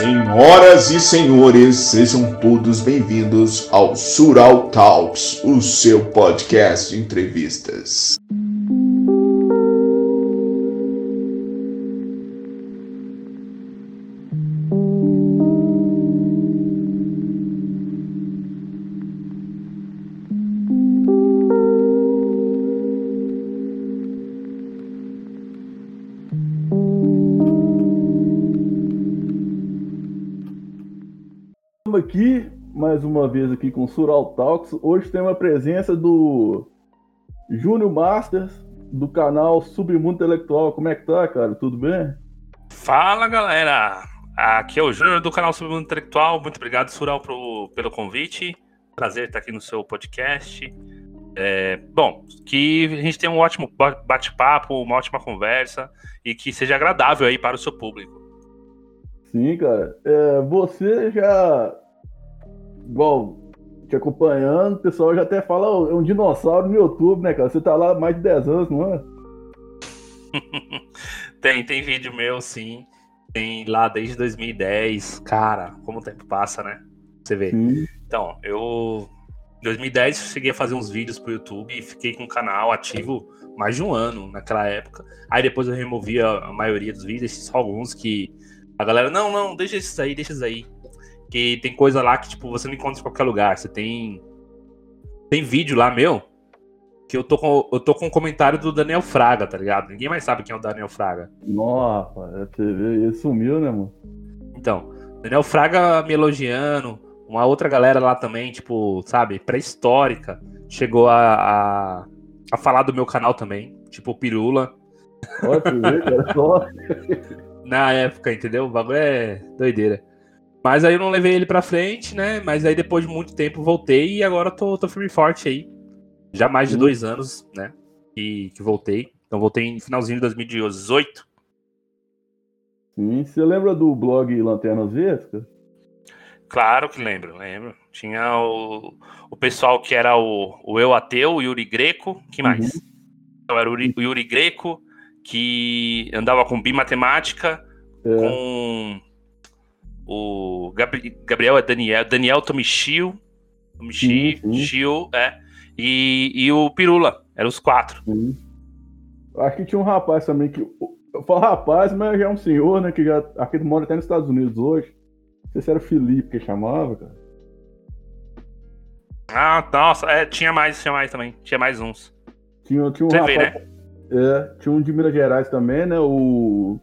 Senhoras e senhores, sejam todos bem-vindos ao Sural Talks, o seu podcast de entrevistas. Aqui, mais uma vez aqui com o Sural Talks. Hoje tem a presença do Júnior Masters, do canal Submundo Intelectual. Como é que tá, cara? Tudo bem? Fala, galera! Aqui é o Júnior do canal Submundo Intelectual. Muito obrigado, Sural, pro, pelo convite. Prazer estar aqui no seu podcast. É, bom, que a gente tenha um ótimo bate-papo, uma ótima conversa e que seja agradável aí para o seu público. Sim, cara. É, você já igual, te acompanhando, o pessoal já até fala, oh, é um dinossauro no YouTube, né, cara? Você tá lá há mais de 10 anos, não é? tem, tem vídeo meu, sim. Tem lá desde 2010. Cara, como o tempo passa, né? Você vê. Sim. Então, eu. Em 2010 cheguei a fazer uns vídeos pro YouTube e fiquei com o canal ativo mais de um ano naquela época. Aí depois eu removi a, maioria dos vídeos, só alguns que a galera, não, não, deixa esses aí, deixa esses aí. Que tem coisa lá que, tipo, você não encontra em qualquer lugar. Você tem. Tem vídeo lá, meu. Que eu tô com, eu tô com um comentário do Daniel Fraga, tá ligado? Ninguém mais sabe quem é o Daniel Fraga. Nossa, ele sumiu, né, mano? Então, Daniel Fraga me elogiando. Uma outra galera lá também, tipo, sabe, pré-histórica, chegou a, a, a, falar do meu canal também. Tipo, Pirula. Ver, cara, só. Na época, entendeu? O bagulho é doideira. Mas aí eu não levei ele pra frente, né? Mas aí depois de muito tempo voltei e agora tô, tô firme e forte aí. Já mais de uhum. dois anos, né? Que, que voltei. Então voltei em finalzinho de 2018. Sim, você lembra do blog Lanternas Verdes? Claro que lembro, lembro. Tinha o, o pessoal que era o, o Eu Ateu, o Yuri Greco, que mais? Uhum. Então era o Yuri, o Yuri Greco, que andava com bimatemática, é. com o Gabriel é Daniel, Daniel Tomichio, Tomichio, é, e, e o Pirula, eram os quatro. Sim. Acho que tinha um rapaz também que. Eu falo rapaz, mas já é um senhor, né? Que já aqui mora até nos Estados Unidos hoje. Não sei se era Felipe que chamava, cara. Ah, nossa, é, tinha mais, tinha mais também. Tinha mais uns. Tinha, tinha um Você rapaz, vê, né? É, tinha um de Minas Gerais também, né? O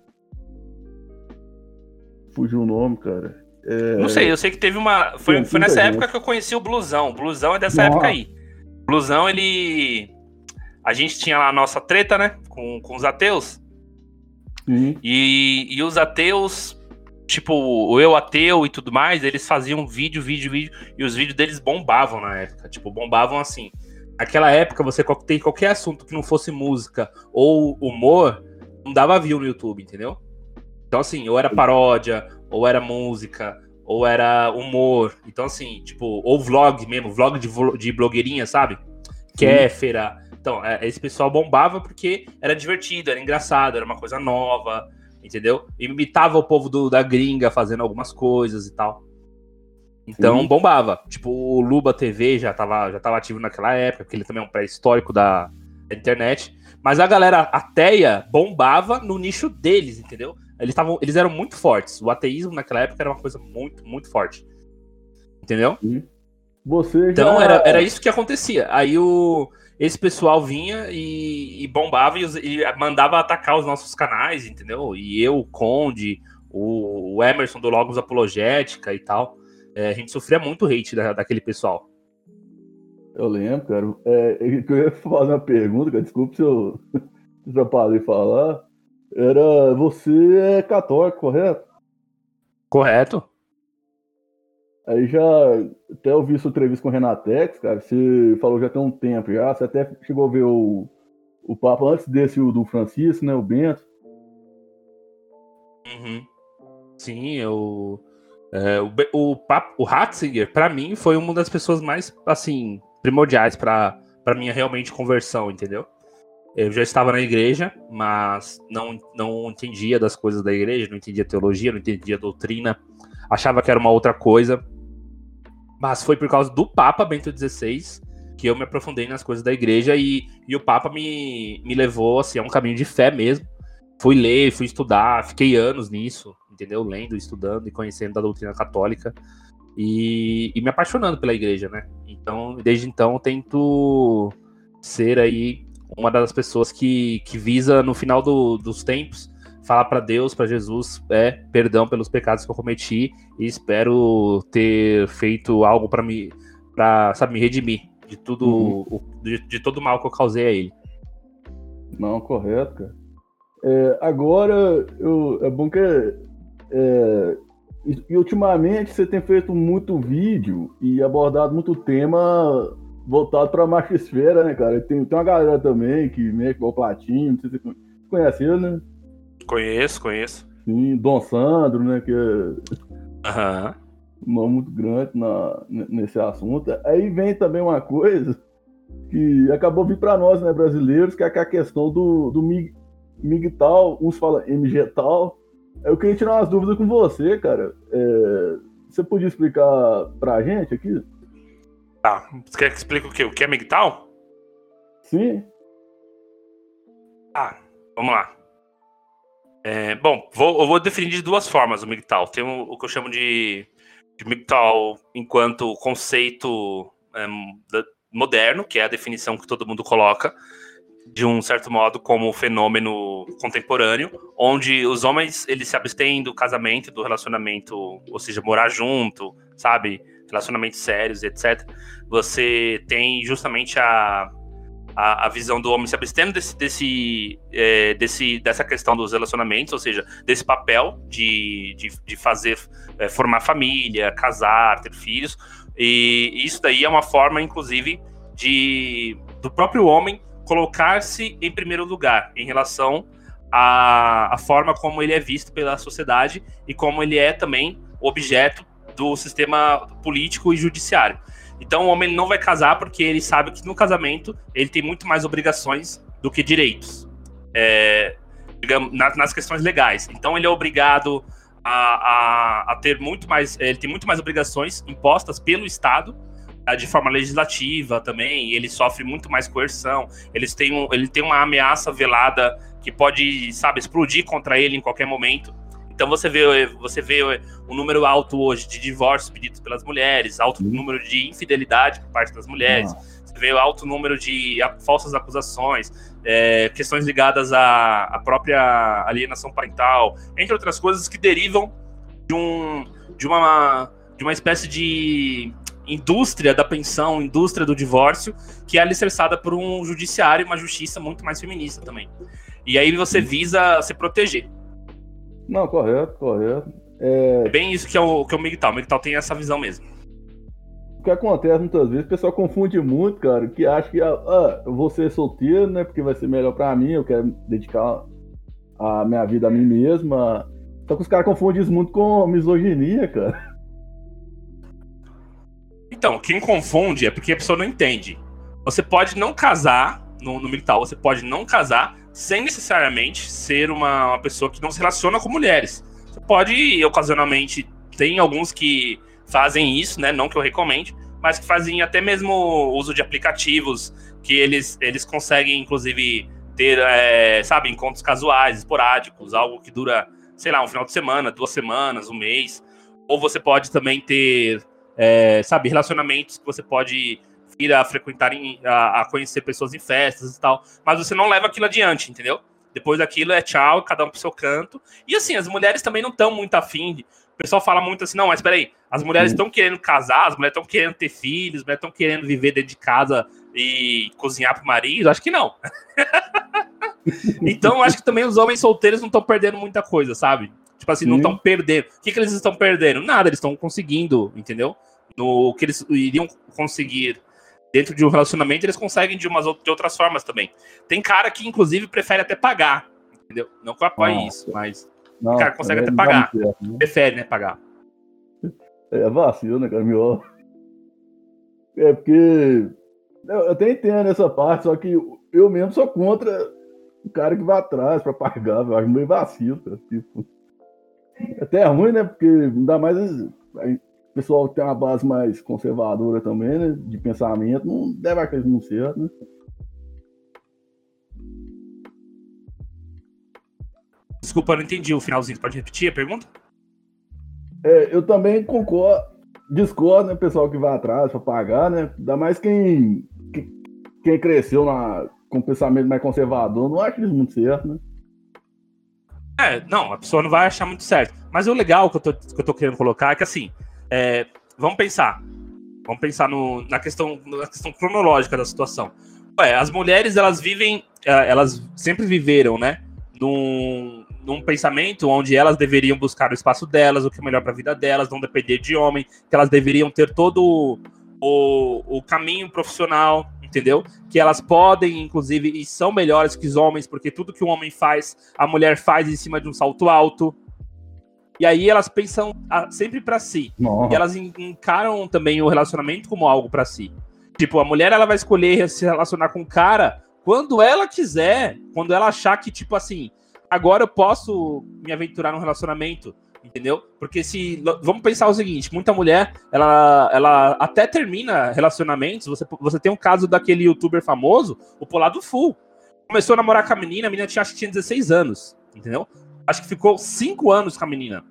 fugiu o nome, cara. É... Não sei, eu sei que teve uma. Foi, foi nessa gente. época que eu conheci o Blusão. O Blusão é dessa Nossa. época aí. Blusão, ele. A gente tinha lá a nossa treta, né? Com, com os ateus. Uhum. E, e os ateus, tipo, o eu ateu e tudo mais, eles faziam vídeo, vídeo, vídeo. E os vídeos deles bombavam na época. Tipo, bombavam assim. Naquela época, você tem qualquer assunto que não fosse música ou humor, não dava view no YouTube, entendeu? Então, assim, ou era paródia, ou era música, ou era humor. Então, assim, tipo, ou vlog mesmo, vlog de, de blogueirinha, sabe? Kéfera. Então, é, esse pessoal bombava porque era divertido, era engraçado, era uma coisa nova, entendeu? Imitava o povo do, da gringa fazendo algumas coisas e tal. Então, Sim. bombava. Tipo, o Luba TV já tava, já tava ativo naquela época, porque ele também é um pré-histórico da, da internet. Mas a galera ateia bombava no nicho deles, entendeu? Eles, tavam, eles eram muito fortes. O ateísmo naquela época era uma coisa muito, muito forte. Entendeu? Você já... Então era, era isso que acontecia. Aí o, esse pessoal vinha e, e bombava e, e, mandava atacar os nossos canais, entendeu? E eu, o Conde, o, o Emerson do Logos Apologética e tal. É, a gente sofria muito hate da, daquele pessoal. Eu lembro, cara. É, eu ia fazer uma pergunta, cara. Desculpa se eu atrapalhei falar. Era. Você é católico, correto? Correto. Aí já até ouvi sua entrevista com o Renatex, cara. Você falou já tem um tempo já. Você até chegou a ver o, o Papa antes desse o do Francisco, né? O Bento. Uhum. Sim, eu. É, o, o, Papa, o Ratzinger, para mim, foi uma das pessoas mais, assim, primordiais para minha realmente conversão, entendeu? Eu já estava na igreja, mas não, não entendia das coisas da igreja, não entendia teologia, não entendia doutrina, achava que era uma outra coisa. Mas foi por causa do Papa Bento XVI que eu me aprofundei nas coisas da igreja e, e o Papa me, me levou assim, a um caminho de fé mesmo. Fui ler, fui estudar, fiquei anos nisso, entendeu? Lendo, estudando e conhecendo a doutrina católica e, e me apaixonando pela igreja, né? Então, desde então, tento ser aí uma das pessoas que, que visa, no final do, dos tempos, falar para Deus, para Jesus, é perdão pelos pecados que eu cometi e espero ter feito algo para me, para sabe, me redimir de tudo, uhum. o, de, de, todo o mal que eu causei a ele. Não, correto, cara. É, agora, eu, é bom que é, e, e, ultimamente você tem feito muito vídeo e abordado muito tema voltado para a machosfera, né, cara? Tem, tem uma galera também que mexe o Platinho, não sei se você conhece ele, né? Conheço, conheço. Sim, Dom Sandro, né? Que é Aham. um nome muito grande na, nesse assunto. Aí vem também uma coisa que acabou vir para nós, né, brasileiros, que é a questão do, do mig, MGTOW, uns falam MGTOW. Eu queria tirar umas dúvidas com você, cara. É, você podia explicar pra gente aqui? Tá. Você quer que explique o quê? O que é MGTOW? Sim. Ah, vamos lá. É, bom, vou, eu vou definir de duas formas o MGTOW. Tem o, o que eu chamo de, de MGTOW enquanto conceito é, moderno, que é a definição que todo mundo coloca, de um certo modo como fenômeno contemporâneo, onde os homens eles se abstêm do casamento, do relacionamento, ou seja, morar junto, sabe, relacionamentos sérios, etc. Você tem justamente a a, a, visão do homem se abstendo desse, desse, é, desse, dessa questão dos relacionamentos, ou seja, desse papel de, de, de fazer, é, formar família, casar, ter filhos. E isso daí é uma forma, inclusive, de do próprio homem colocar-se em primeiro lugar em relação à, à forma como ele é visto pela sociedade e como ele é também objeto do sistema político e judiciário. Então o homem não vai casar porque ele sabe que no casamento ele tem muito mais obrigações do que direitos, é, digamos, nas, nas, questões legais. Então ele é obrigado a, a, a, ter muito mais, ele tem muito mais obrigações impostas pelo Estado de forma legislativa também. ele sofre muito mais coerção. Eles têm um, ele tem uma ameaça velada que pode, sabe, explodir contra ele em qualquer momento. Então você vê, você vê um número alto hoje de divórcios pedidos pelas mulheres, alto número de infidelidade por parte das mulheres, você vê alto número de falsas acusações, é, questões ligadas à, à, própria alienação parental, entre outras coisas que derivam de, um, de, uma, de uma espécie de indústria da pensão, indústria do divórcio, que é alicerçada por um judiciário e uma justiça muito mais feminista também. E aí você visa se proteger. Não, correto, correto. É... é bem isso que é o, que é o MGTOW. O MGTOW tem essa visão mesmo. O que acontece muitas vezes, o pessoal confunde muito, cara, que acha que ah, ah, eu vou ser solteiro, né? Porque vai ser melhor pra mim, eu quero dedicar a minha vida a mim mesma. Só que os caras confundem isso muito com misoginia, cara. Então, quem confunde é porque a pessoa não entende. Você pode não casar no, no militar, você pode não casar sem necessariamente ser uma, uma pessoa que não se relaciona com mulheres. Você pode, ocasionalmente, tem alguns que fazem isso, né? Não que eu recomende, mas que fazem até mesmo uso de aplicativos que eles, eles conseguem, inclusive, ter, é, sabe, encontros casuais, esporádicos, algo que dura, sei lá, um final de semana, duas semanas, um mês. Ou você pode também ter, é, sabe, relacionamentos que você pode ir a frequentar, a, a, conhecer pessoas em festas e tal, mas você não leva aquilo adiante, entendeu? Depois daquilo é tchau, cada um pro seu canto. E assim, as mulheres também não estão muito afim. De... O pessoal fala muito assim, não, mas peraí, as mulheres estão querendo casar, as mulheres estão querendo ter filhos, as mulheres estão querendo viver dentro de casa e cozinhar pro marido? Acho que não. então, acho que também os homens solteiros não estão perdendo muita coisa, sabe? Tipo assim, Sim. não estão perdendo. O que, que eles estão perdendo? Nada, eles estão conseguindo, entendeu? No que eles iriam conseguir dentro de um relacionamento, eles conseguem de umas de outras formas também. Tem cara que, inclusive, prefere até pagar, entendeu? Não que eu apoie Nossa. isso, mas o cara consegue até pagar. Certo, né? Prefere, né, pagar. É vacilo, né, cara? Melhor. É porque. Eu até entendo essa parte, só que eu mesmo sou contra o cara que vai atrás pra pagar, eu acho meio vacilo, cara. Tipo, até é ruim, né? Porque ainda mais o pessoal que tem uma base mais conservadora também, né? De pensamento, não deve acreditar no certo, né? Desculpa, eu não entendi o finalzinho. Pode repetir a pergunta? É, eu também concordo, discordo, né, pessoal que vai atrás para pagar, né? Ainda mais quem, quem cresceu na, com pensamento mais conservador, não acho isso muito certo, né? É, não, a pessoa não vai achar muito certo. Mas o legal que eu tô, que eu tô querendo colocar é que assim, é, vamos pensar. Vamos pensar no, na, questão, na questão cronológica da situação. Ué, as mulheres, elas vivem, é, elas sempre viveram, né? Num, num pensamento onde elas deveriam buscar o espaço delas, o que é melhor para a vida delas, não depender de homem, que elas deveriam ter todo o, o caminho profissional, entendeu? Que elas podem, inclusive, e são melhores que os homens, porque tudo que um homem faz, a mulher faz em cima de um salto alto. E aí elas pensam ah, sempre para si. Nossa. E elas encaram também o relacionamento como algo para si. Tipo, a mulher ela vai escolher se relacionar com o cara quando ela quiser, quando ela achar que, tipo assim, agora eu posso me aventurar num relacionamento, entendeu? Porque se. Vamos pensar o seguinte: muita mulher, ela, ela até termina relacionamentos. Você, você tem um caso daquele youtuber famoso, o Polado Full. Começou a namorar com a menina, a menina tinha, acho que tinha 16 anos, entendeu? Acho que ficou 5 anos com a menina.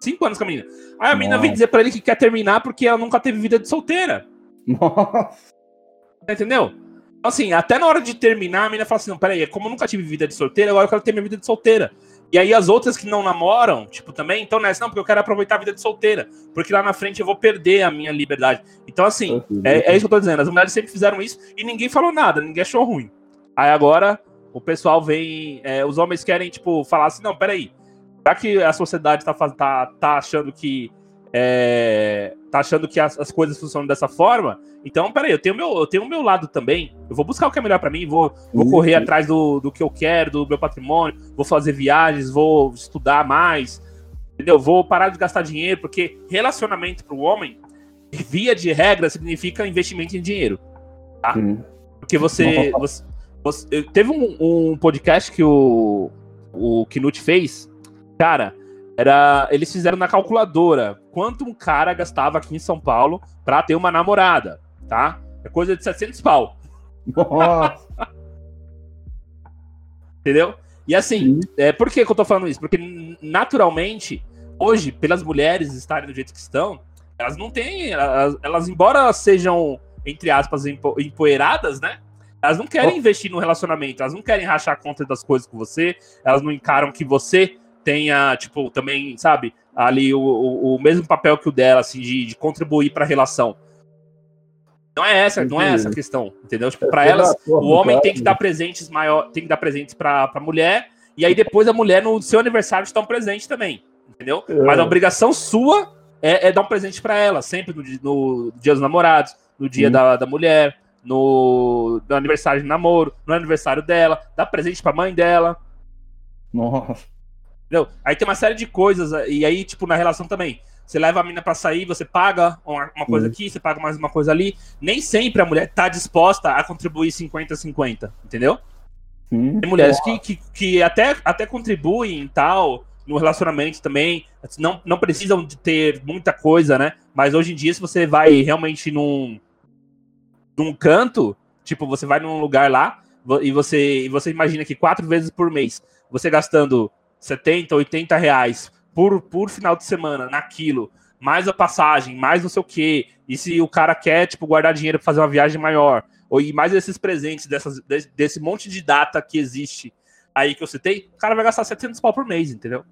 5 anos com a menina. Aí a menina vem dizer pra ele que quer terminar porque ela nunca teve vida de solteira. Nossa. Entendeu? Assim, até na hora de terminar, a menina fala assim: não, peraí, como eu nunca tive vida de solteira, agora eu quero ter minha vida de solteira. E aí as outras que não namoram, tipo, também, então nessa, não, porque eu quero aproveitar a vida de solteira. Porque lá na frente eu vou perder a minha liberdade. Então, assim, é, é isso que eu tô dizendo. As mulheres sempre fizeram isso e ninguém falou nada, ninguém achou ruim. Aí agora o pessoal vem. É, os homens querem, tipo, falar assim: não, peraí. Já que a sociedade tá, tá, tá achando que é, tá achando que as, as, coisas funcionam dessa forma, então, peraí, eu tenho meu, eu tenho o meu lado também. Eu vou buscar o que é melhor para mim, vou, vou correr atrás do, do que eu quero, do meu patrimônio, vou fazer viagens, vou estudar mais, entendeu? Vou parar de gastar dinheiro, porque relacionamento para o homem, via de regra, significa investimento em dinheiro, tá? Porque você, você, você teve um, um, podcast que o, o Knut fez, cara, era eles fizeram na calculadora quanto um cara gastava aqui em São Paulo para ter uma namorada, tá? É coisa de 700 pau. Nossa. Entendeu? E assim, é, por que, que eu tô falando isso? Porque naturalmente, hoje, pelas mulheres estarem do jeito que estão, elas não têm. Elas, elas embora sejam, entre aspas, empo, empoeiradas, né? Elas não querem oh. investir no relacionamento, elas não querem rachar conta das coisas com você, elas não encaram que você tenha, tipo, também, sabe, ali o, o, o mesmo papel que o dela, assim, de, de contribuir para a relação. Não é essa, não é essa a questão, entendeu? Tipo, para elas, o homem tem que dar presentes maior, tem que dar presentes para a mulher, e aí depois a mulher no seu aniversário está um presente também, entendeu? É. Mas a obrigação sua é, é dar um presente para ela, sempre no, no, Dia dos Namorados, no Dia da, da Mulher, no, no aniversário de namoro, no aniversário dela, dar presente para a mãe dela. Nossa. Entendeu? Aí tem uma série de coisas, e aí, tipo, na relação também. Você leva a mina pra sair, você paga uma, uma coisa uhum. aqui, você paga mais uma coisa ali. Nem sempre a mulher tá disposta a contribuir 50-50, entendeu? Sim. Tem mulheres que, que, que, até, até contribuem e tal, no relacionamento também. Não, não precisam de ter muita coisa, né? Mas hoje em dia, se você vai realmente num, num canto, tipo, você vai num lugar lá e você, e você imagina que quatro vezes por mês, você gastando 70, 80 reais por, por final de semana naquilo, mais a passagem, mais não sei o quê, e se o cara quer, tipo, guardar dinheiro para fazer uma viagem maior, ou e mais esses presentes dessas, desse, desse monte de data que existe aí que eu citei, o cara vai gastar 700 pau por mês, entendeu?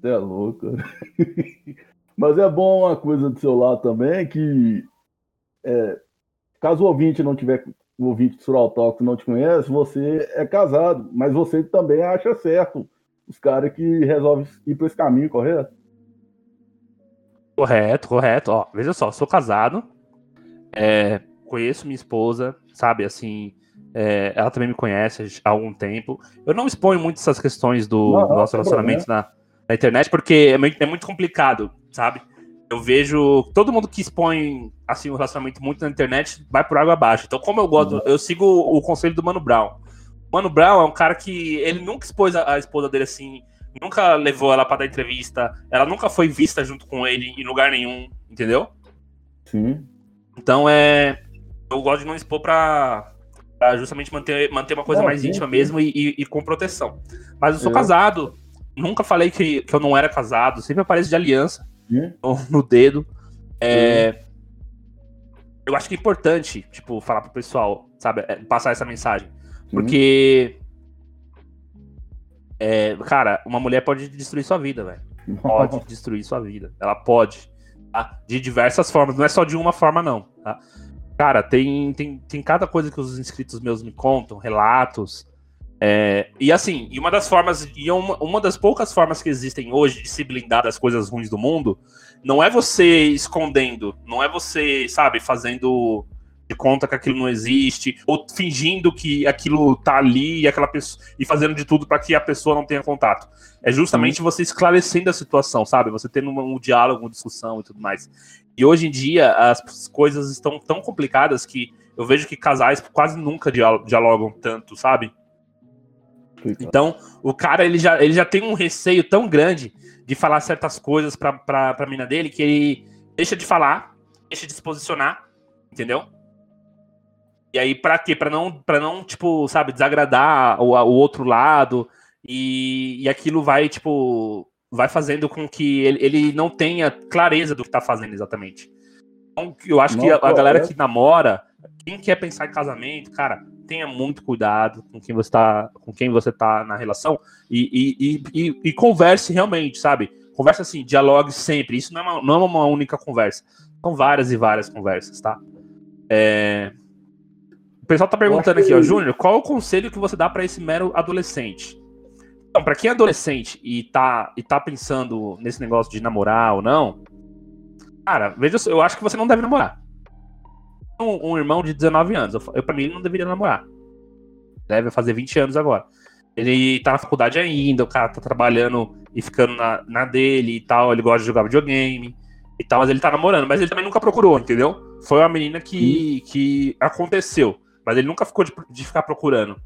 Você é louco. Mas é bom uma coisa do seu lado também, que é, caso o ouvinte não tiver, o ouvinte do Sural Talk não te conhece, você é casado, mas você também acha certo os caras que resolvem ir por esse caminho, correto? Correto, correto. Ó, veja só, sou casado, é, conheço minha esposa, sabe, assim, é, ela também me conhece há algum tempo. Eu não exponho muito essas questões do, não, nosso relacionamento na, na, internet, porque é muito, é muito complicado, sabe? Eu vejo todo mundo que expõe assim o relacionamento muito na internet vai por água abaixo. Então, como eu gosto, eu sigo o conselho do Mano Brown Mano Brown é um cara que ele nunca expôs a, a esposa dele assim, nunca levou ela para dar entrevista, ela nunca foi vista junto com ele em lugar nenhum, entendeu? Sim. Então é. Eu gosto de não expor pra, pra justamente manter, manter uma coisa Não, mais sim, íntima mesmo e, e- e com proteção. Mas eu sou Eu- casado, nunca falei que, que eu não era casado, sempre apareço de aliança no, no dedo. É, Eu acho que é importante, tipo, falar pro pessoal, sabe, é, passar essa mensagem. Porque. É, cara, uma mulher pode destruir sua vida, velho. Pode destruir sua vida. Ela pode. tá? De diversas formas. Não é só de uma forma, não. Tá? Cara, tem, tem, tem cada coisa que os inscritos meus me contam, relatos. é, e assim, e uma das formas, e uma, uma das poucas formas que existem hoje de se blindar das coisas ruins do mundo, não é você escondendo, não é você, sabe, fazendo de conta que aquilo não existe, ou fingindo que aquilo tá ali e aquela pessoa e fazendo de tudo para que a pessoa não tenha contato. É justamente você esclarecendo a situação, sabe? Você tendo um, um diálogo, uma discussão e tudo mais. E hoje em dia as coisas estão tão complicadas que eu vejo que casais quase nunca dial- dialogam tanto, sabe? Então, o cara ele já, ele já tem um receio tão grande de falar certas coisas pra, pra, pra mina dele que ele deixa de falar, deixa de se posicionar, entendeu? E aí, pra quê? Pra não, pra não tipo, sabe, desagradar o, o outro lado e, e aquilo vai, tipo, vai fazendo com que ele, ele não tenha clareza do que tá fazendo exatamente. Então, eu acho que a, a Não, galera é. que namora, quem quer pensar em casamento, cara, tenha muito cuidado com quem você tá, com quem você tá na relação e, e, e, e- e converse realmente, sabe? Conversa assim, dialogue sempre. Isso não é uma, não é uma única conversa. São várias e várias conversas, tá? É, O pessoal tá perguntando aqui, ó, Júnior, qual o conselho que você dá pra esse mero adolescente? Então, pra quem é adolescente e tá, e tá pensando nesse negócio de namorar ou não, cara, veja, eu acho que você não deve namorar. Um, um irmão de 19 anos, eu, eu pra mim ele não deveria namorar. Deve fazer 20 anos agora. Ele tá na faculdade ainda, o cara tá trabalhando e ficando na, na dele e tal, ele gosta de jogar videogame e tal, mas ele tá namorando, mas ele também nunca procurou, entendeu? Foi uma menina que, que aconteceu, mas ele nunca ficou de, de ficar procurando.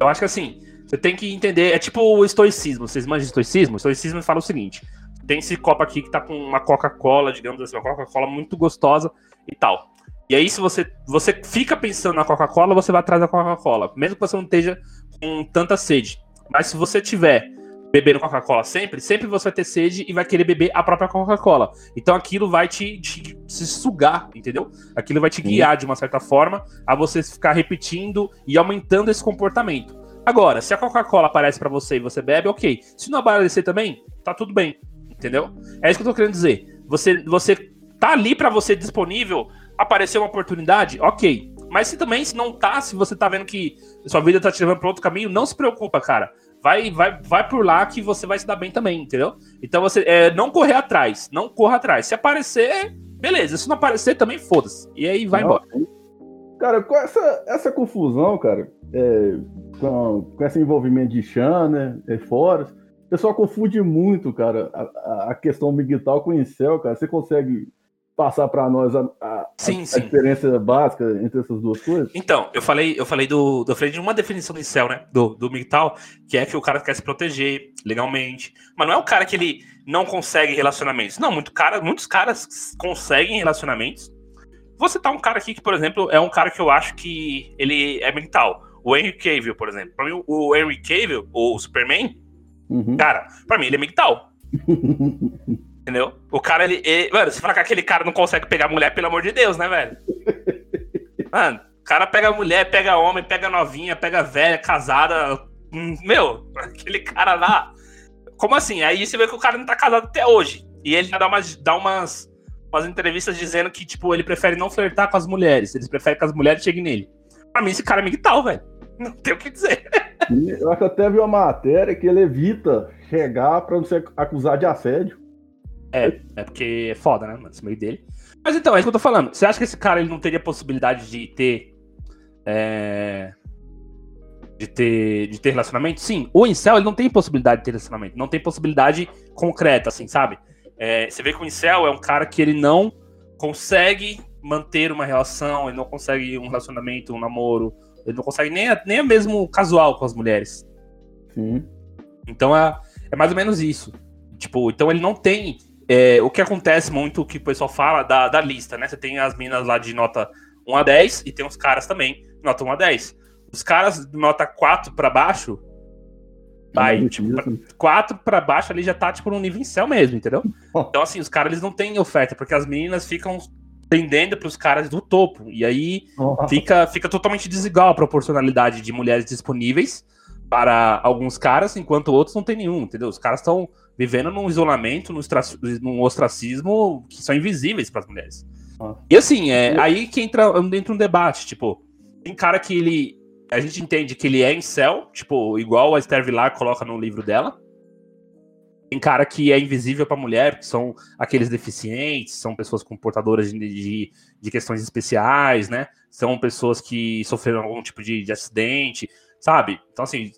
Eu acho que assim, você tem que entender, é tipo o estoicismo, vocês manjam estoicismo? O estoicismo fala o seguinte, tem esse copo aqui que tá com uma Coca-Cola, digamos assim, uma Coca-Cola muito gostosa e tal. E aí, se você, você fica pensando na Coca-Cola, você vai atrás da Coca-Cola, mesmo que você não esteja com tanta sede. Mas se você tiver bebendo Coca-Cola sempre, sempre você vai ter sede e vai querer beber a própria Coca-Cola. Então aquilo vai te, te- se sugar, entendeu? Aquilo vai te Sim. guiar de uma certa forma a você ficar repetindo e aumentando esse comportamento. Agora, se a Coca-Cola aparece pra você e você bebe, ok. Se não aparecer também, tá tudo bem, entendeu? É isso que eu tô querendo dizer. Você, você tá ali pra você disponível, apareceu uma oportunidade, ok. Mas se também se não tá, se você tá vendo que sua vida tá te levando pra outro caminho, não se preocupa, cara. Vai, vai, vai por lá que você vai se dar bem também, entendeu? Então você é, não correr atrás, não corra atrás. Se aparecer, beleza. Se não aparecer, também foda-se. E aí vai Não, embora. Cara, com essa, essa confusão, cara, é, com, com esse envolvimento de Chan, né, é, fora, o pessoal confunde muito, cara, a, a- questão migtal com o incel, cara. Você consegue passar pra nós a, a- Sim, a sim. diferença básica entre essas duas coisas? Então, eu falei, eu falei do, eu falei de uma definição do incel, né? Do, do MGTOW, que é que o cara quer se proteger legalmente. Mas não é o cara que ele não consegue relacionamentos. Não, muito cara, muitos caras conseguem relacionamentos. Vou citar um cara aqui que, por exemplo, é um cara que eu acho que ele é mental. O Henry Cavill, por exemplo. Pra mim, o Henry Cavill, ou o Superman, Uhum. cara, pra mim ele é mental. Entendeu? O cara, ele, ele- Mano, se falar que aquele cara não consegue pegar mulher, pelo amor de Deus, né, velho? Mano, o cara pega mulher, pega homem, pega novinha, pega velha, casada. hum, Meu, aquele cara lá. Como assim? Aí você vê que o cara não tá casado até hoje. E ele já dá umas, dá umas, umas entrevistas dizendo que, tipo, ele prefere não flertar com as mulheres. Ele prefere que as mulheres cheguem nele. Pra mim, esse cara é migtal, velho. Não tem o que dizer. Eu acho que até vi uma matéria que ele evita chegar pra não ser acusado de assédio. É, é porque é foda, né, mano? Esse meio dele. Mas então, é isso que eu tô falando. Você acha que esse cara ele não teria possibilidade de ter. é, De ter, de ter relacionamento? Sim. O Incel ele não tem possibilidade de ter relacionamento. Não tem possibilidade concreta, assim, sabe? É, você vê que o Incel é um cara que ele não consegue manter uma relação, ele não consegue um relacionamento, um namoro, Ele não consegue nem, nem mesmo casual com as mulheres. Sim. Então é, é mais ou menos isso. Tipo, então ele não tem. É, o que acontece muito, que o pessoal fala da, da lista, né? Você tem as minas lá de nota 1 a 10 e tem os caras também, nota 1 a 10. Os caras de nota 4 para baixo, vai, tipo, 4 para baixo ali já tá, tipo, no nível em céu mesmo, entendeu? Então, assim, os caras, eles não têm oferta, porque as meninas ficam tendendo para os caras do topo. E aí fica, fica totalmente desigual a proporcionalidade de mulheres disponíveis para alguns caras, enquanto outros não tem nenhum, entendeu? Os caras estão vivendo num isolamento, num, ostracismo que são invisíveis para as mulheres. E assim, é aí que entra dentro um debate, tipo, tem cara que ele a gente entende que ele é em céu, tipo, igual a Esther Villar coloca no livro dela. Tem cara que é invisível para mulher, que são aqueles deficientes, são pessoas com portadoras de, de, de, questões especiais, né? São pessoas que sofreram algum tipo de, de acidente, sabe? Então, assim,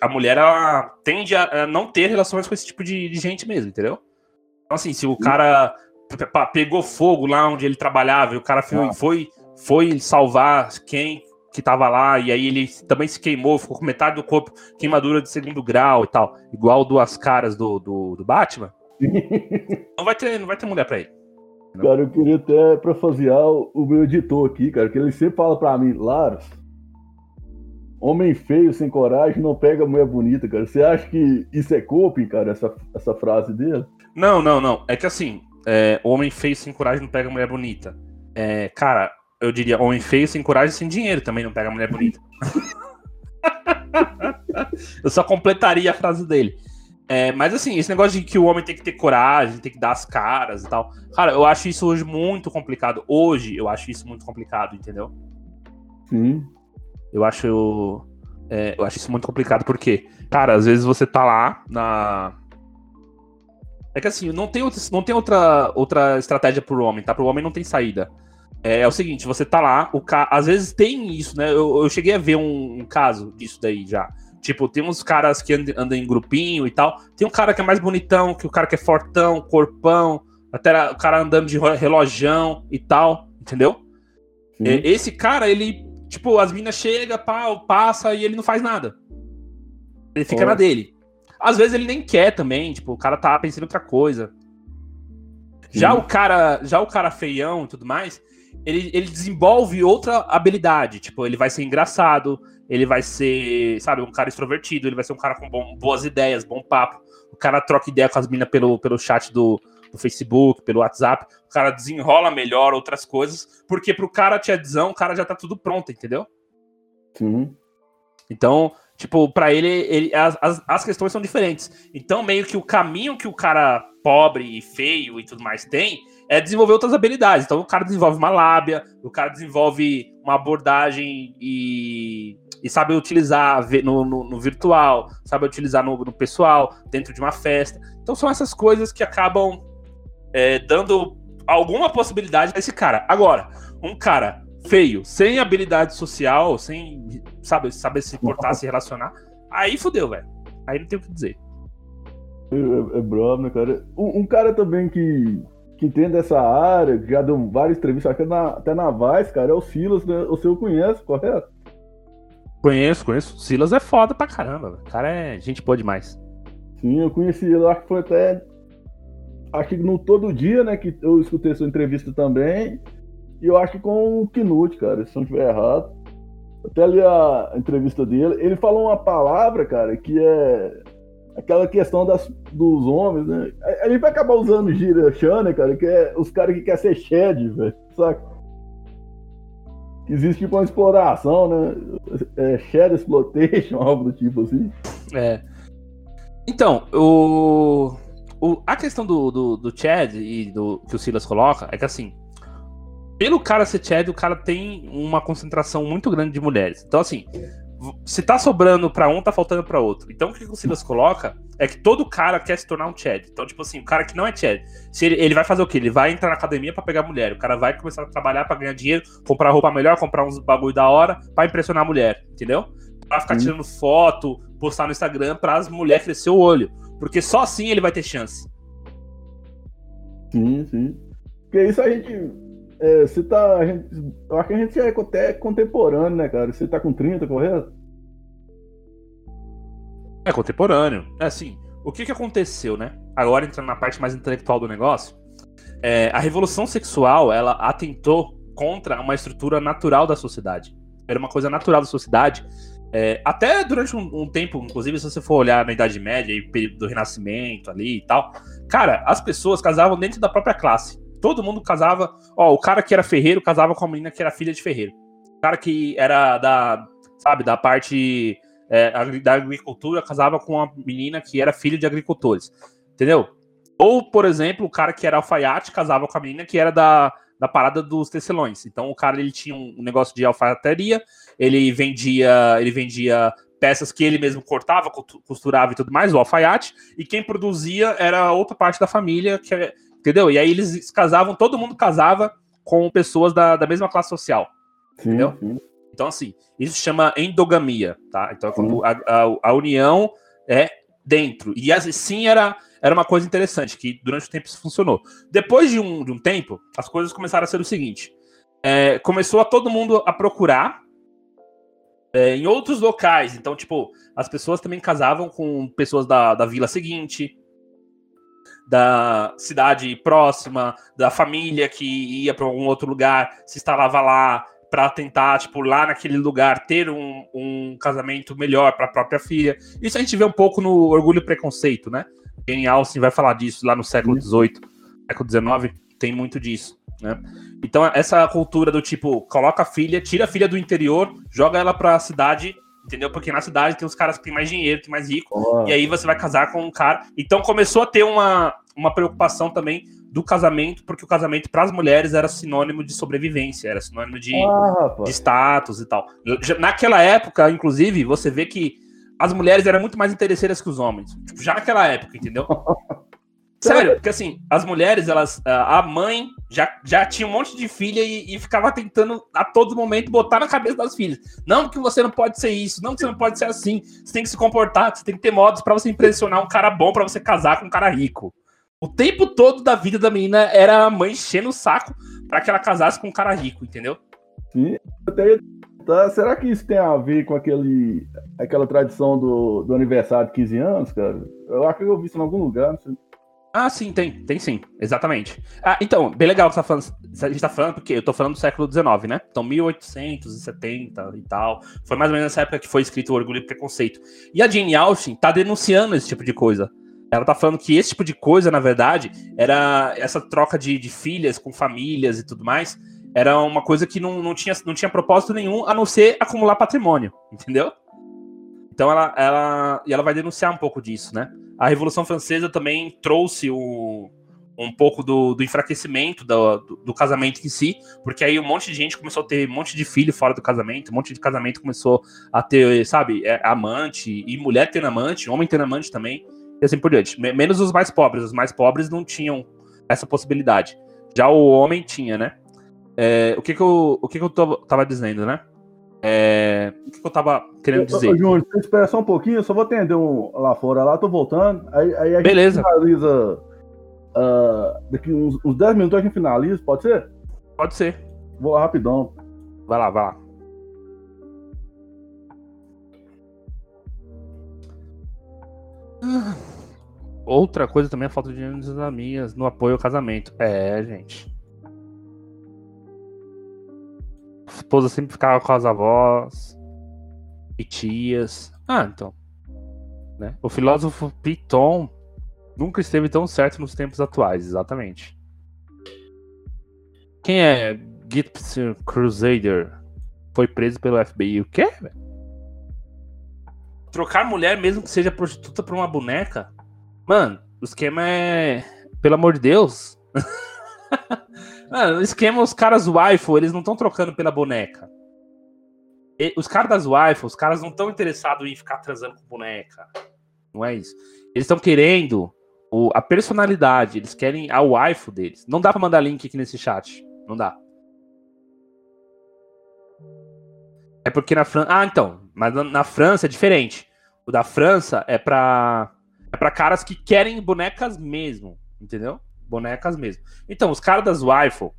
a mulher ela tende a, não ter relações com esse tipo de, de gente mesmo, entendeu? Então, assim, se o cara pegou fogo lá onde ele trabalhava e o cara foi, ah. foi, foi salvar quem que tava lá, e aí ele também se queimou, ficou com metade do corpo, queimadura de segundo grau e tal, igual duas caras do, do, do Batman. não, vai ter, não vai ter mulher pra ele. Não. Cara, eu queria até profasear o meu editor aqui, cara, que ele sempre fala pra mim, Laros, homem feio sem coragem não pega mulher bonita, cara. Você acha que isso é coping, cara, essa, essa frase dele? Não, não, não. É que assim, é, homem feio sem coragem não pega mulher bonita. É, cara, eu diria homem feio sem coragem sem dinheiro também não pega mulher bonita. eu só completaria a frase dele. É, mas assim, esse negócio de que o homem tem que ter coragem, tem que dar as caras e tal. Cara, eu acho isso hoje muito complicado. Hoje eu acho isso muito complicado, entendeu? Sim. Eu acho. É, eu acho isso muito complicado porque, cara, às vezes você tá lá na. É que assim, não tem outra, não tem outra, outra estratégia pro homem, tá? Pro homem não tem saída. É, é o seguinte, você tá lá, o ca... às vezes tem isso, né? Eu, eu cheguei a ver um, um, caso disso daí já. Tipo, tem uns caras que andam, andam em grupinho e tal. Tem um cara que é mais bonitão, que o cara que é fortão, corpão, até o cara andando de relojão e tal, entendeu? É, esse cara, ele, tipo, as minas chegam, passa e ele não faz nada. Ele fica na dele. Às vezes ele nem quer também, tipo, o cara tá pensando em outra coisa. Já o cara, já o cara feião e tudo mais, ele, ele desenvolve outra habilidade. Tipo, ele vai ser engraçado, ele vai ser, sabe, um cara extrovertido, ele vai ser um cara com bom, boas ideias, bom papo. O cara troca ideia com as minas pelo, pelo chat do, do Facebook, pelo WhatsApp. O cara desenrola melhor outras coisas, porque pro cara te adesão, o cara já tá tudo pronto, entendeu? Sim. Então, tipo, para ele, ele as, as, as, questões são diferentes. Então, meio que o caminho que o cara pobre e feio e tudo mais tem é desenvolver outras habilidades. Então o cara desenvolve uma lábia, o cara desenvolve uma abordagem e, e sabe utilizar no, no, no virtual, sabe utilizar no, no, pessoal, dentro de uma festa. Então são essas coisas que acabam é, dando alguma possibilidade a esse cara. Agora, um cara feio, sem habilidade social, sem sabe, saber se portar, se relacionar, aí fodeu, velho. Aí não tem o que dizer. É, é, é brabo, né, cara? Um, um cara também que que entende dessa área, que já deu várias entrevistas, até na, até na Vice, cara, é o Silas, né? O senhor conhece, correto? Conheço, conheço. O Silas é foda pra caramba. O cara é gente boa demais. Sim, eu conheci ele, acho que foi até. Acho que no todo dia, né? Que eu escutei sua entrevista também. E eu acho que com o Knut, cara, se não estiver errado. Até ali a entrevista dele. Ele falou uma palavra, cara, que é aquela questão das, dos homens, né? A, gente vai acabar usando gira Shana, cara, que é os caras que querem ser shed, velho, saca? Existe tipo uma exploração, né? É, shed exploitation, algo do tipo assim. É. Então, o, o, a questão do, do, do Chad e do que o Silas coloca é que assim, pelo cara ser Chad, o cara tem uma concentração muito grande de mulheres. Então, assim, se tá sobrando para um, tá faltando para outro. Então o que o Silas coloca é que todo cara quer se tornar um Chad. Então, tipo assim, o cara que não é Chad, se ele, ele vai fazer o quê? Ele vai entrar na academia para pegar mulher. O cara vai começar a trabalhar para ganhar dinheiro, comprar roupa melhor, comprar uns bagulho da hora para impressionar a mulher, entendeu? Pra ficar tirando foto, postar no Instagram para as mulheres crescer o olho. Porque só assim ele vai ter chance. Sim, sim. Porque isso a gente é, você tá. Gente, eu acho que a gente é até contemporâneo, né, cara? Você tá com 30, correto? É contemporâneo. É assim, o que que aconteceu, né? Agora entrando na parte mais intelectual do negócio, é, a revolução sexual, ela atentou contra uma estrutura natural da sociedade. Era uma coisa natural da sociedade. É, até durante um, um, tempo, inclusive, se você for olhar na Idade Média e período do Renascimento ali e tal, cara, as pessoas casavam dentro da própria classe. Todo mundo casava. Ó, o cara que era ferreiro casava com a menina que era filha de ferreiro. O cara que era da, sabe, da parte é, da agricultura casava com uma menina que era filha de agricultores. Entendeu? Ou, por exemplo, o cara que era alfaiate casava com a menina que era da, da parada dos tecelões. Então o cara ele tinha um negócio de alfaiateria, ele vendia, ele vendia peças que ele mesmo cortava, costurava e tudo mais, o alfaiate, e quem produzia era outra parte da família, que, é, entendeu? E aí eles casavam, todo mundo casava com pessoas da, da mesma classe social. Sim, entendeu? Sim. Então, assim, isso chama endogamia, tá? Então, a, a, a, união é dentro. E assim era, era uma coisa interessante, que durante o tempo isso funcionou. Depois de um, de um tempo, as coisas começaram a ser o seguinte: é, começou a todo mundo a procurar é, em outros locais. Então, tipo, as pessoas também casavam com pessoas da, da vila seguinte, da cidade próxima, da família que ia para algum outro lugar, se instalava lá para tentar, tipo, lá naquele lugar ter um, um casamento melhor para a própria filha. Isso a gente vê um pouco no Orgulho e Preconceito, né? Jane Austen vai falar disso lá no século XVIII, século XIX, tem muito disso, né? Então, essa cultura do tipo, coloca a filha, tira a filha do interior, joga ela pra cidade, entendeu? Porque na cidade tem os caras que têm mais dinheiro, que mais rico, oh. e aí você vai casar com um cara. Então começou a ter uma, uma preocupação também do casamento, porque o casamento para as mulheres era sinônimo de sobrevivência, era sinônimo de, ah, de status e tal. Naquela época, inclusive, você vê que as mulheres eram muito mais interesseiras que os homens. Tipo, já naquela época, entendeu? Sério, porque assim, as mulheres, elas. A mãe já, já tinha um monte de filha e, e, ficava tentando a todo momento botar na cabeça das filhas. Não que você não pode ser isso, não que você não pode ser assim. Você tem que se comportar, você tem que ter modos para você impressionar um cara bom para você casar com um cara rico. O tempo todo da vida da menina era a mãe enchendo o saco para que ela casasse com um cara rico, entendeu? Sim, até tá, será que isso tem a ver com aquele, aquela tradição do, do aniversário de 15 anos, cara? Eu acho que eu vi isso em algum lugar, não sei. Ah, sim, tem, tem sim, exatamente. Ah, então, bem legal que você tá falando, a gente tá falando, porque eu tô falando do século XIX, né? Então, 1870 e tal. Foi mais ou menos nessa época que foi escrito o Orgulho e Preconceito. E a Jane Austen tá denunciando esse tipo de coisa. Ela tá falando que esse tipo de coisa, na verdade, era essa troca de, de filhas com famílias e tudo mais, era uma coisa que não, não, tinha, não tinha propósito nenhum a não ser acumular patrimônio, entendeu? Então ela, ela, e ela vai denunciar um pouco disso, né? A Revolução Francesa também trouxe o, um pouco do, do enfraquecimento do, do, do, casamento em si, porque aí um monte de gente começou a ter um monte de filho fora do casamento, um monte de casamento começou a ter, sabe, é, amante, e mulher tendo amante, homem tendo amante também, e assim por diante. Menos os mais pobres, os mais pobres não tinham essa possibilidade. Já o homem tinha, né? É, o que que eu, o que que eu tô, tava dizendo, né? É, o que, eu tava querendo dizer? Ô, Júnior, você espera só um pouquinho, eu só vou atender um lá fora lá, tô voltando. Aí, aí a Beleza. gente finaliza. Uh, daqui uns, uns 10 minutos a gente finaliza, pode ser? Pode ser. Vou lá rapidão. Vai lá, vai lá. Outra coisa também é a falta de amigas no apoio ao casamento. É, gente. Esposa sempre ficava com as avós e tias. Ah, então. Né? O filósofo Piton nunca esteve tão certo nos tempos atuais, exatamente. Quem é Gypsy Crusader? Foi preso pelo FBI. O quê? Trocar mulher, mesmo que seja prostituta, por uma boneca? Mano, o esquema é. Pelo amor de Deus. O esquema, os caras waifu, eles não estão trocando pela boneca. E, os caras das waifu, os caras não estão interessados em ficar transando com boneca. Não é isso. Eles estão querendo o, a personalidade, eles querem a waifu deles. Não dá pra mandar link aqui nesse chat. Não dá. É porque na França. Ah, então. Mas na, na França é diferente. O da França é pra. É pra caras que querem bonecas mesmo. Entendeu? Bonecas mesmo. Então, os caras das Rifle,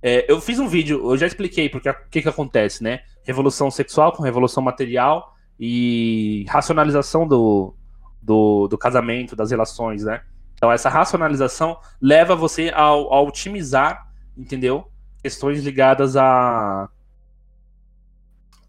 É, eu fiz um vídeo, eu já expliquei porque o que, que acontece, né? Revolução sexual com revolução material e racionalização do, do, do casamento, das relações, né? Então, essa racionalização leva você a, a otimizar, entendeu? Questões ligadas a,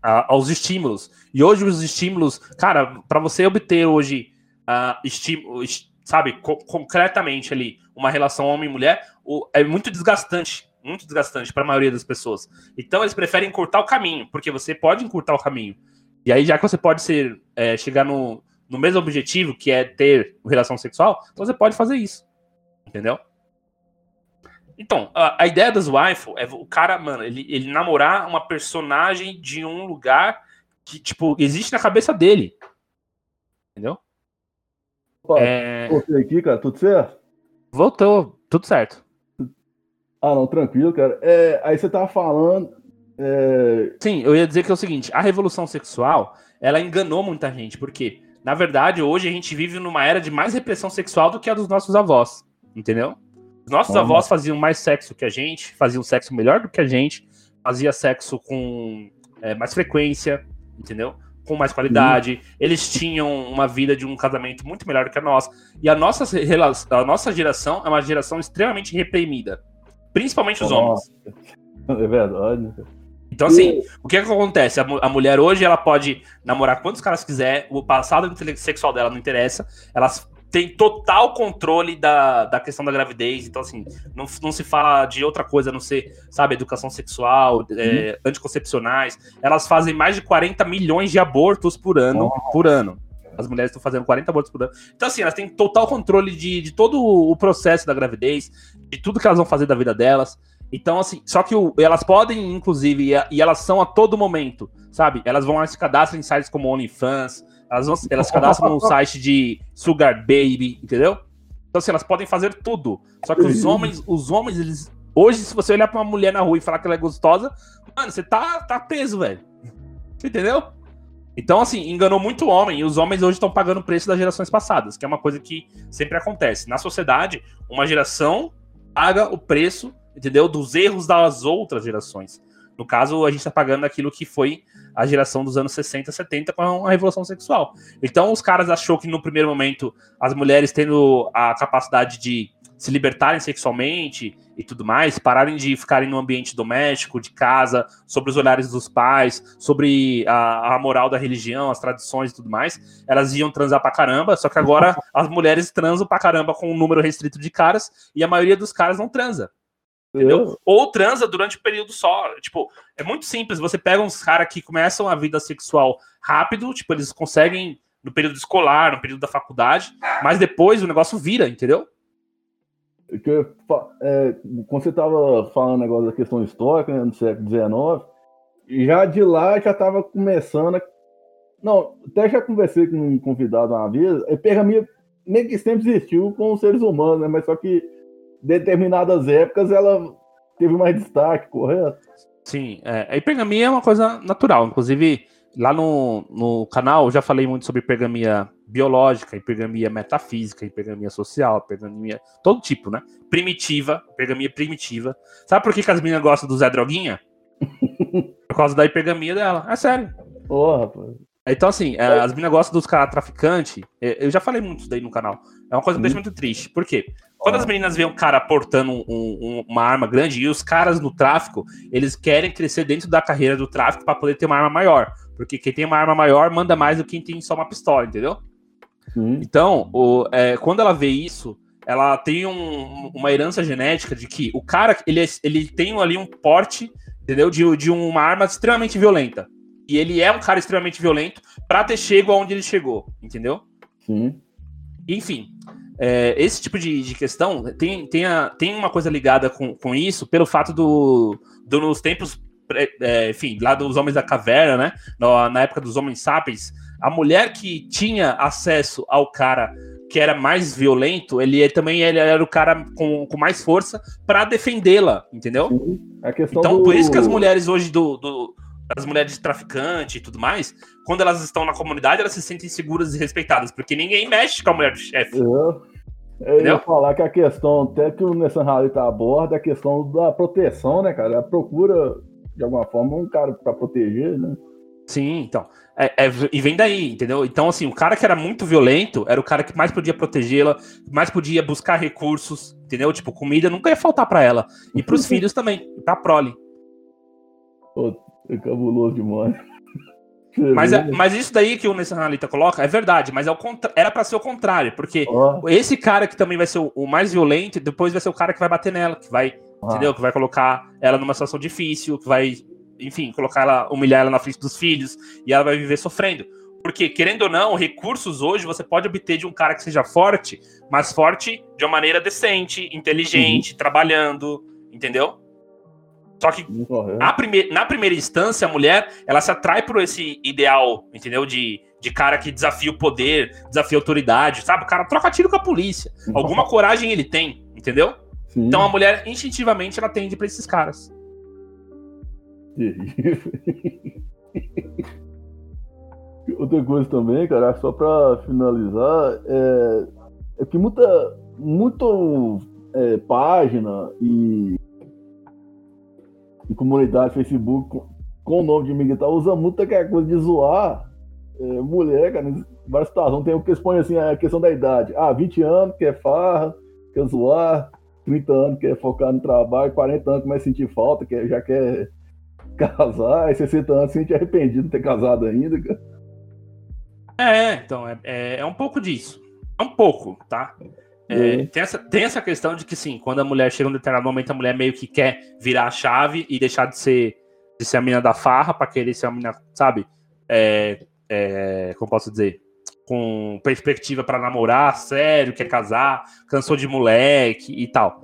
a, aos estímulos. E hoje, os estímulos, cara, para você obter hoje uh, estímulo, sabe, co concretamente ali, uma relação homem-mulher, é muito desgastante. Muito desgastante para a maioria das pessoas. Então, eles preferem encurtar o caminho, porque você pode encurtar o caminho. E aí, já que você pode ser, é, chegar no, no mesmo objetivo, que é ter relação sexual, você pode fazer isso. Entendeu? Então, a, a ideia das waifu é o cara, mano, ele, ele namorar uma personagem de um lugar que, tipo, existe na cabeça dele. Entendeu? Opa, é... Voltei aqui, cara, tudo certo? Voltou, tudo certo. Ah, não, tranquilo, cara. É, aí você tava falando. É... Sim, eu ia dizer que é o seguinte: a revolução sexual ela enganou muita gente, porque na verdade, hoje a gente vive numa era de mais repressão sexual do que a dos nossos avós, entendeu? Os nossos avós faziam mais sexo que a gente, faziam sexo melhor do que a gente, fazia sexo com é, mais frequência, entendeu? Com mais qualidade. Eles tinham uma vida de um casamento muito melhor do que a nossa. E a nossa, a nossa geração é uma geração extremamente reprimida. Principalmente os homens. É verdade. Então, assim, o que, é que acontece? A, a, mulher hoje, ela pode namorar quantos caras quiser, o passado sexual dela não interessa, ela tem total controle da, da questão da gravidez, então, assim, não, não se fala de outra coisa a não ser, sabe, educação sexual, é, uhum. é, anticoncepcionais. Elas fazem mais de 40 milhões de abortos por ano, por ano. As mulheres estão fazendo 40 abortos por ano. Então, assim, elas têm total controle de, de todo o processo da gravidez, de tudo que elas vão fazer da vida delas. Então, assim, só que o, elas podem, inclusive, e, e, elas são a todo momento, sabe? Elas vão se cadastram em sites como OnlyFans, elas, vão, elas cadastram num site de Sugar Baby, entendeu? Então, assim, elas podem fazer tudo. Só que os homens, os homens, eles. Hoje, se você olhar pra uma mulher na rua e falar que ela é gostosa, mano, você tá, tá preso, velho. Entendeu? Então, assim, enganou muito o homem, e os homens hoje estão pagando o preço das gerações passadas, que é uma coisa que sempre acontece. Na sociedade, uma geração paga o preço entendeu? Dos erros das outras gerações. No caso, a gente está pagando aquilo que foi a geração dos anos 60, 70 com a revolução sexual. Então, os caras achou que no primeiro momento as mulheres tendo a capacidade de se libertarem sexualmente e tudo mais, pararem de ficarem no ambiente doméstico, de casa, sobre os olhares dos pais, sobre a, a, moral da religião, as tradições e tudo mais, elas iam transar pra caramba, só que agora as mulheres transam pra caramba com um número restrito de caras e a maioria dos caras não transa. Entendeu? Ou transa durante o período só. Tipo, é muito simples. Você pega uns caras que começam a vida sexual rápido, tipo, eles conseguem no período escolar, no período da faculdade, mas depois o negócio vira, entendeu? Que, é, quando você estava falando negócio da questão histórica, né, no século XIX, já de lá já estava começando. A... Não, até já conversei com um convidado uma vez, a pergaminha meio que sempre existiu com os seres humanos, né? Mas só que determinadas épocas ela teve mais destaque, correto? Sim, é, a hipergamia é uma coisa natural. Inclusive, lá no, no canal eu já falei muito sobre hipergamia biológica, hipergamia metafísica, hipergamia social, hipergamia. todo tipo, né? Primitiva, hipergamia primitiva. Sabe por que, que as meninas gostam do Zé Droguinha? por causa da hipergamia dela. É sério. Porra, pô. Então, assim, é, as meninas gostam dos caras traficantes. É, eu já falei muito isso daí no canal. É uma coisa que me deixa muito triste. Por quê? Quando as meninas veem um cara portando um, um, uma arma grande, e os caras no tráfico, eles querem crescer dentro da carreira do tráfico para poder ter uma arma maior. Porque quem tem uma arma maior manda mais do que quem tem só uma pistola, entendeu? Então, o, é, quando ela vê isso, ela tem um, uma herança genética de que o cara, ele, é, ele tem ali um porte, entendeu? De, de uma arma extremamente violenta. E ele é um cara extremamente violento para ter chego aonde ele chegou, entendeu? Sim. Enfim, é, esse tipo de, de, questão tem, tem, a, tem uma coisa ligada com, com isso pelo fato do, do nos tempos, é, enfim, lá dos homens da caverna, né? Na, na época dos homens sapiens, a mulher que tinha acesso ao cara que era mais violento, ele também ele era o cara com, com mais força para defendê-la, entendeu? Sim, então, do... por isso que as mulheres hoje do, do as mulheres traficantes e tudo mais, quando elas estão na comunidade, elas se sentem seguras e respeitadas, porque ninguém mexe com a mulher do chefe. Eu ia falar que a questão, até que o Nessan Rally tá aborda, é a questão da proteção, né, cara? A procura, de alguma forma, um cara para proteger, né? Sim, então. É, é, e vem daí, entendeu? Então, assim, o cara que era muito violento era o cara que mais podia protegê-la, mais podia buscar recursos, entendeu? Tipo, comida nunca ia faltar para ela. E pros filhos também, pra prole. Pô, é cabuloso demais. Mas, é, mas isso daí que o Nessan Analita coloca é verdade, mas é contra... era para ser o contrário, porque oh. esse cara que também vai ser o, o, mais violento, depois vai ser o cara que vai bater nela, que vai, ah. entendeu? Que vai colocar ela numa situação difícil, que vai, enfim, colocar ela, humilhar ela na frente dos filhos, e ela vai viver sofrendo. Porque, querendo ou não, recursos hoje você pode obter de um cara que seja forte, mas forte de uma maneira decente, inteligente, uhum. trabalhando, entendeu? Só que a prime na primeira instância, a mulher, ela se atrai por esse ideal, entendeu? De, de cara que desafia o poder, desafia a autoridade, sabe? O cara troca tiro com a polícia. Alguma coragem ele tem, entendeu? Sim. Então a mulher, instintivamente, ela tende para esses caras. Outra coisa também, cara, só para finalizar, é, é que muita muito é, página e de comunidade, Facebook, com, com o nome de militar, usa muito aquela coisa de zoar é, mulher, cara, várias situações. Tem o que expõe assim a questão da idade. Ah, 20 anos, quer farra, quer zoar, 30 anos, quer focar no trabalho, 40 anos, começa a sentir falta, quer, já quer casar, e 60 anos se sente arrependido de ter casado ainda, cara. É, então, é, é, é um pouco disso. É um pouco, tá? É, tem, essa, tem essa questão de que, sim, quando a mulher chega um determinado momento, a mulher meio que quer virar a chave e deixar de ser, de ser a mina da farra para querer ser a mina, sabe? É, é, como posso dizer? Com perspectiva para namorar, sério, quer casar, cansou de moleque e tal.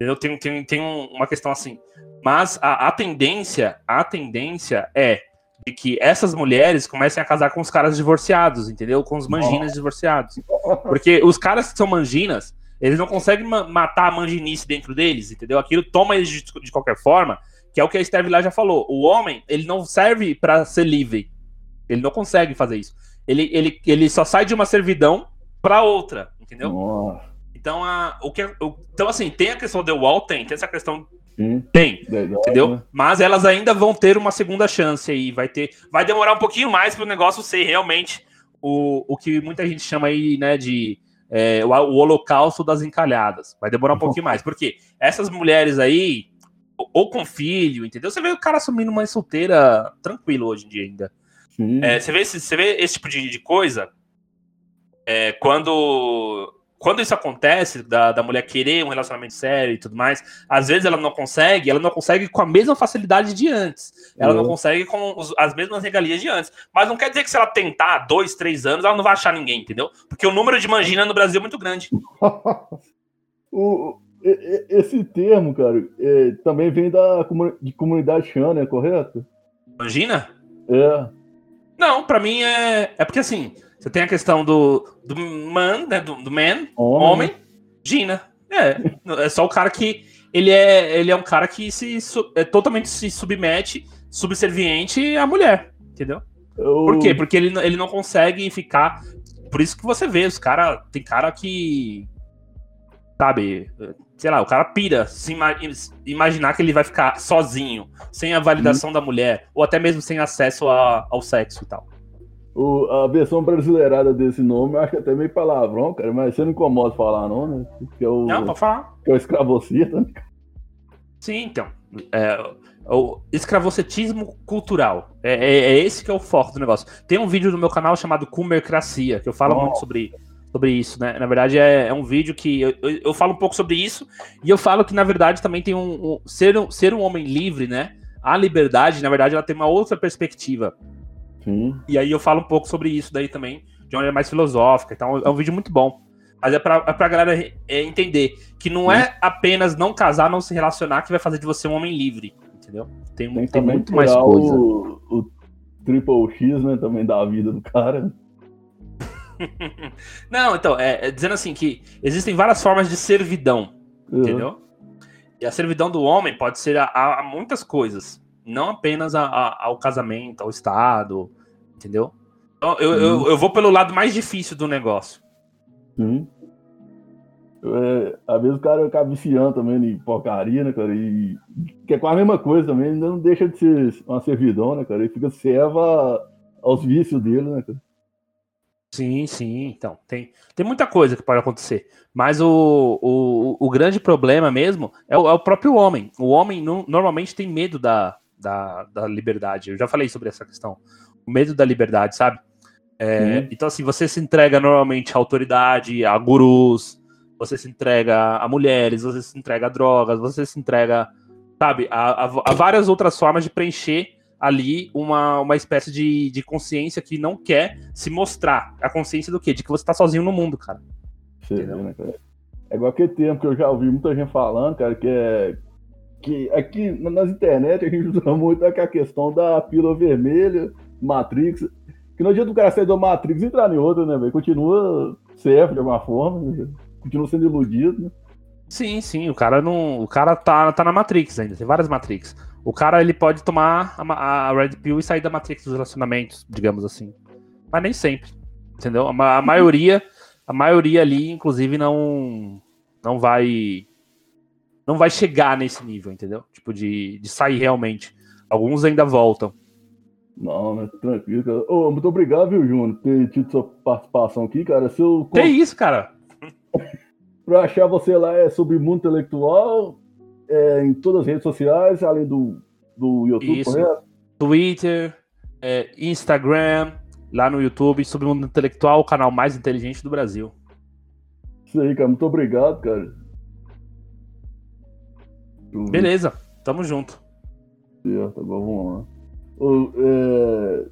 Eu tenho, tenho, tenho uma questão assim. Mas a, a tendência, a tendência é de que essas mulheres comecem a casar com os caras divorciados, entendeu? Com os manginas divorciados. Porque os caras que são manginas, eles não conseguem ma matar a manginice dentro deles, entendeu? Aquilo toma eles de, de, qualquer forma, que é o que a Esther lá já falou. O homem, ele não serve para ser livre. Ele não consegue fazer isso. Ele, ele, ele só sai de uma servidão para outra, entendeu? Oh. Então, a, o que, o, então, assim, tem a questão do wall, tem, tem essa questão Sim. Tem, Verdade, entendeu? Né? Mas elas ainda vão ter uma segunda chance aí, vai ter, vai demorar um pouquinho mais para o negócio ser realmente o, o que muita gente chama aí, né, de é, o, o, holocausto das encalhadas. Vai demorar um pouquinho mais, porque essas mulheres aí, ou, ou com filho, entendeu? Você vê o cara assumindo mãe solteira tranquilo hoje em dia ainda. É, você, vê esse, você vê esse tipo de, de coisa é, quando quando isso acontece, da, da mulher querer um relacionamento sério e tudo mais, às vezes ela não consegue, ela não consegue com a mesma facilidade de antes. Ela uhum. não consegue com os, as mesmas regalias de antes. Mas não quer dizer que se ela tentar dois, três anos, ela não vai achar ninguém, entendeu? Porque o número de mangina no Brasil é muito grande. o, esse termo, cara, é, também vem da de comunidade Xana, né, correto? Mangina? É. Não, para mim é. É porque assim, você tem a questão do, do man, né? Do, do man, homem. homem, Gina. É, é só o cara que. Ele é, ele é um cara que se é, totalmente se submete, subserviente à mulher, entendeu? Eu... Por quê? Porque ele, ele não consegue ficar. Por isso que você vê, os caras. Tem cara que. Sabe? Sei lá, o cara pira se ima imaginar que ele vai ficar sozinho, sem a validação hum. da mulher, ou até mesmo sem acesso a, ao sexo e tal. O, a versão brasileirada desse nome eu acho até meio palavrão, cara, mas você não incomoda falar, não, né? Que é o, não, pode falar. Que é o escravocita. Né? Sim, então. É, o escravocetismo cultural. É, é, é, esse que é o foco do negócio. Tem um vídeo no meu canal chamado Cumercracia, que eu falo oh. muito sobre, sobre isso, né? Na verdade, é, é um vídeo que eu, eu, eu, falo um pouco sobre isso, e eu falo que, na verdade, também tem um. um ser, um ser um homem livre, né? A liberdade, na verdade, ela tem uma outra perspectiva. Sim. E aí eu falo um pouco sobre isso daí também, de uma maneira mais filosófica. Então é um vídeo muito bom. Mas é pra, é pra galera é, entender que não Sim. é apenas não casar, não se relacionar que vai fazer de você um homem livre. Entendeu? Tem, tem, tem muito mais coisa. O, o Triple X, né? Também da vida do cara. não, então, é, é, dizendo assim que existem várias formas de servidão. Uhum. Entendeu? E a servidão do homem pode ser a, a muitas coisas não apenas a, a, ao casamento, ao Estado, entendeu? Então, eu, eu, eu, vou pelo lado mais difícil do negócio. Hum. É, às vezes o cara acaba viciando também em porcaria, né, cara? E que é quase a mesma coisa também, ainda não deixa de ser uma servidão, né, cara? Ele fica serva aos vícios dele, né, cara? Sim, sim. Então, tem, tem muita coisa que pode acontecer. Mas o, o, o grande problema mesmo é o, é o próprio homem. O homem no, normalmente tem medo da, da, da liberdade. Eu já falei sobre essa questão. O medo da liberdade, sabe? É, então, assim, você se entrega normalmente à autoridade, a gurus, você se entrega a mulheres, você se entrega a drogas, você se entrega, sabe, a, a, a várias outras formas de preencher ali uma, uma espécie de, de consciência que não quer se mostrar. A consciência do quê? De que você tá sozinho no mundo, cara. Sim, né, cara? É igual aquele tempo que eu já ouvi muita gente falando, cara, que é. Que aqui nas internet a gente usa muito a questão da pílula vermelha, Matrix. Que no dia do cara sair da Matrix e entrar em outra, né, velho? Continua certo de alguma forma, né? continua sendo iludido, né? Sim, sim, o cara não. O cara tá, tá na Matrix ainda, tem várias Matrix. O cara ele pode tomar a, a Red Pill e sair da Matrix dos relacionamentos, digamos assim. Mas nem sempre. Entendeu? A, a maioria, a maioria ali, inclusive, não não vai não vai chegar nesse nível, entendeu? Tipo, de, de sair realmente. Alguns ainda voltam. Não, né? Tranquilo, cara. Oh, muito obrigado, viu, Júnior, por ter tido sua participação aqui, cara. Seu... Que isso, cara? pra achar você lá é sobre mundo intelectual, é, em todas as redes sociais, além do, do YouTube, Isso. correto? Twitter, é, Instagram, lá no YouTube, Submundo Intelectual, o canal mais inteligente do Brasil. Isso aí, cara. Muito obrigado, cara. Beleza, tamo junto. Certo, agora vamos lá. é,